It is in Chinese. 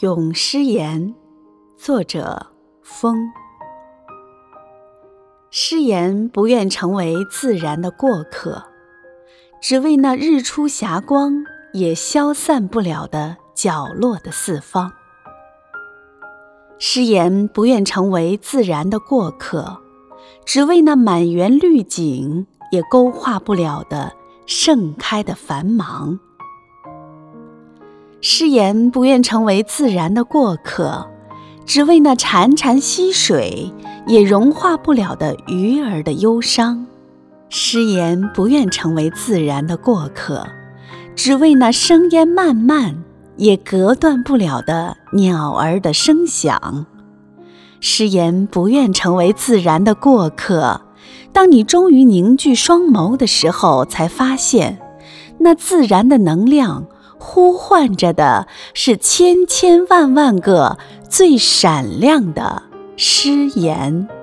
咏诗言，作者风。诗言不愿成为自然的过客，只为那日出霞光也消散不了的角落的四方。诗言不愿成为自然的过客，只为那满园绿景也勾画不了的盛开的繁忙。诗言不愿成为自然的过客，只为那潺潺溪水也融化不了的鱼儿的忧伤；诗言不愿成为自然的过客，只为那声烟漫漫也隔断不了的鸟儿的声响；诗言不愿成为自然的过客，当你终于凝聚双眸的时候，才发现那自然的能量。呼唤着的是千千万万个最闪亮的诗言。